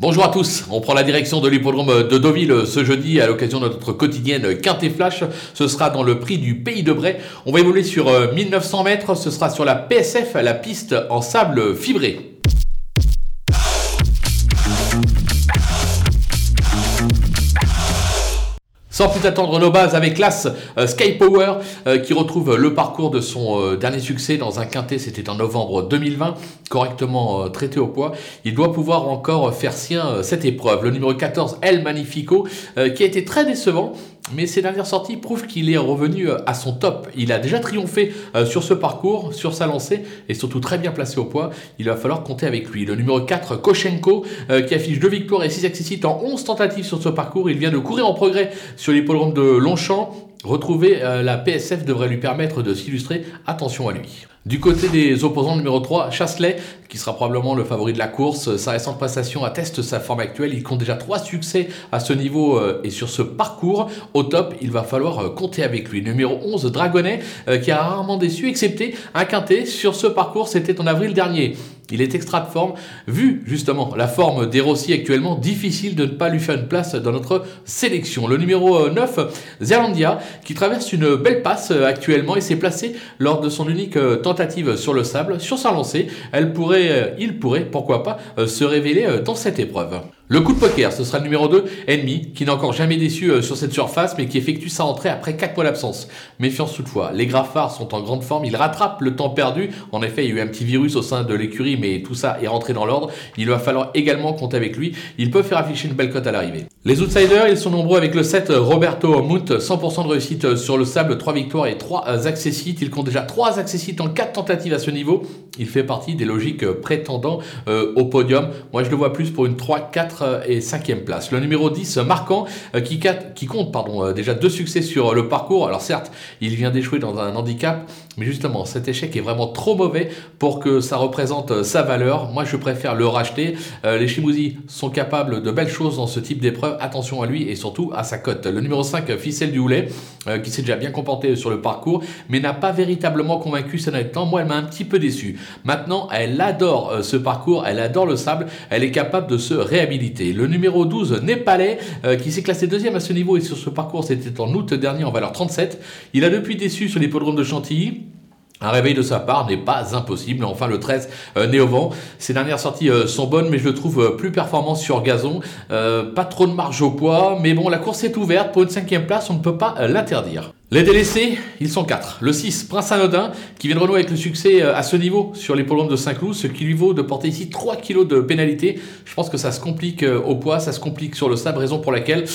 Bonjour à tous, on prend la direction de l'hippodrome de Deauville ce jeudi à l'occasion de notre quotidienne Quintet Flash. Ce sera dans le prix du Pays de Bray. On va évoluer sur 1900 euh, mètres, ce sera sur la PSF, la piste en sable fibré. Sans plus attendre nos bases avec l'As euh, Sky Power euh, qui retrouve le parcours de son euh, dernier succès dans un quintet, c'était en novembre 2020, correctement traité au poids. Il doit pouvoir encore faire sien cette épreuve. Le numéro 14, El Magnifico, qui a été très décevant mais ses dernières sorties prouvent qu'il est revenu euh, à son top. Il a déjà triomphé euh, sur ce parcours, sur sa lancée, et surtout très bien placé au poids. Il va falloir compter avec lui. Le numéro 4, Koshenko, euh, qui affiche 2 victoires et 6 accessites en 11 tentatives sur ce parcours. Il vient de courir en progrès sur l'hippodrome de Longchamp. Retrouver la PSF devrait lui permettre de s'illustrer. Attention à lui. Du côté des opposants, numéro 3, Chasselet, qui sera probablement le favori de la course. Sa récente prestation atteste sa forme actuelle. Il compte déjà 3 succès à ce niveau euh, et sur ce parcours. Au top, il va falloir euh, compter avec lui. Numéro 11, Dragonnet, euh, qui a rarement déçu, excepté un quintet sur ce parcours, c'était en avril dernier. Il est extra de forme, vu justement la forme des Rossi actuellement, difficile de ne pas lui faire une place dans notre sélection. Le numéro 9, Zerlandia, qui traverse une belle passe actuellement et s'est placé lors de son unique tentative sur le sable. Sur sa lancée, elle pourrait, euh, il pourrait, pourquoi pas, euh, se révéler euh, dans cette épreuve. Le coup de poker, ce sera le numéro 2, Ennemi, qui n'a encore jamais déçu sur cette surface, mais qui effectue sa entrée après 4 mois d'absence. Méfiance toutefois, les Graffards sont en grande forme, ils rattrapent le temps perdu. En effet, il y a eu un petit virus au sein de l'écurie, mais tout ça est rentré dans l'ordre. Il va falloir également compter avec lui. Il peut faire afficher une belle cote à l'arrivée. Les outsiders, ils sont nombreux avec le 7 Roberto Munt, 100% de réussite sur le sable, 3 victoires et 3 accessites. Il compte déjà 3 accessites en 4 tentatives à ce niveau. Il fait partie des logiques prétendants euh, au podium. Moi, je le vois plus pour une 3, 4 et 5e place. Le numéro 10, marquant, euh, qui, compte euh, déjà deux succès sur le parcours. Alors certes, il vient d'échouer dans un handicap, mais justement, cet échec est vraiment trop mauvais pour que ça représente sa valeur. Moi, je préfère le racheter. les Chimouzi sont capables de belles choses dans ce type d'épreuve. Attention à lui et surtout à sa cote. Le numéro 5, Ficelle du Houlet, qui s'est déjà bien comporté sur le parcours, mais n'a pas véritablement convaincu ces derniers temps. Moi, elle m'a un petit peu déçu. Maintenant, elle adore euh, ce parcours, elle adore le sable, elle est capable de se réhabiliter. Le numéro 12, Népalais, euh, qui s'est classé deuxième à ce niveau et sur ce parcours, c'était en août dernier en valeur 37. Il a depuis déçu sur l'hippodrome de Chantilly. Un réveil de sa part n'est pas impossible. Enfin, le 13, euh, Néovent. Ses dernières sorties euh, sont bonnes, mais je le trouve euh, plus performant sur gazon. pas trop de marge au poids, mais bon, la course est ouverte. Pour une cinquième place, on ne peut pas l'interdire. Les délaissés, ils sont quatre. Le 6, Prince Anodin, qui vient de renouer avec le succès à ce niveau sur les l'hippodrome de Saint-Cloud, ce qui lui vaut de porter ici 3 kg de pénalité. Je pense que ça se complique au poids, ça se complique sur le sable, raison pour laquelle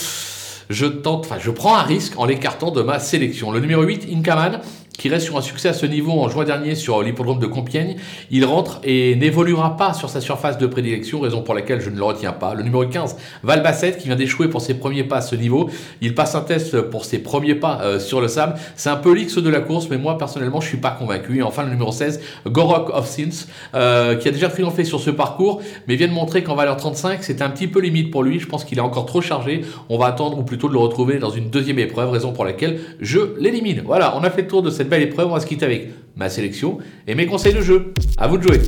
je tente, enfin, je prends un risque en l'écartant de ma sélection. Le numéro 8, Inkaman, qui reste sur un succès à ce niveau en juin dernier sur l'hippodrome de Compiègne. Il rentre et n'évoluera pas sur sa surface de prédilection, raison pour laquelle je ne le retiens pas. Le numéro 15, Valbasset, qui vient d'échouer pour ses premiers pas à ce niveau. Il passe un test pour ses premiers pas euh, sur le sable. C'est un peu l'X de la course, mais moi personnellement, je suis pas convaincu. Et enfin, le numéro 16, Gorok of Sins, euh, qui a déjà triomphé sur ce parcours, mais vient de montrer qu'en valeur 35, c'est un petit peu limite pour lui. Je pense qu'il est encore trop chargé. On va attendre, ou plutôt de le retrouver dans une deuxième épreuve, raison pour laquelle je l'élimine. Voilà, on a fait le tour de cette belle épreuve. On va se quitter avec ma sélection et mes conseils de jeu. À vous de jouer.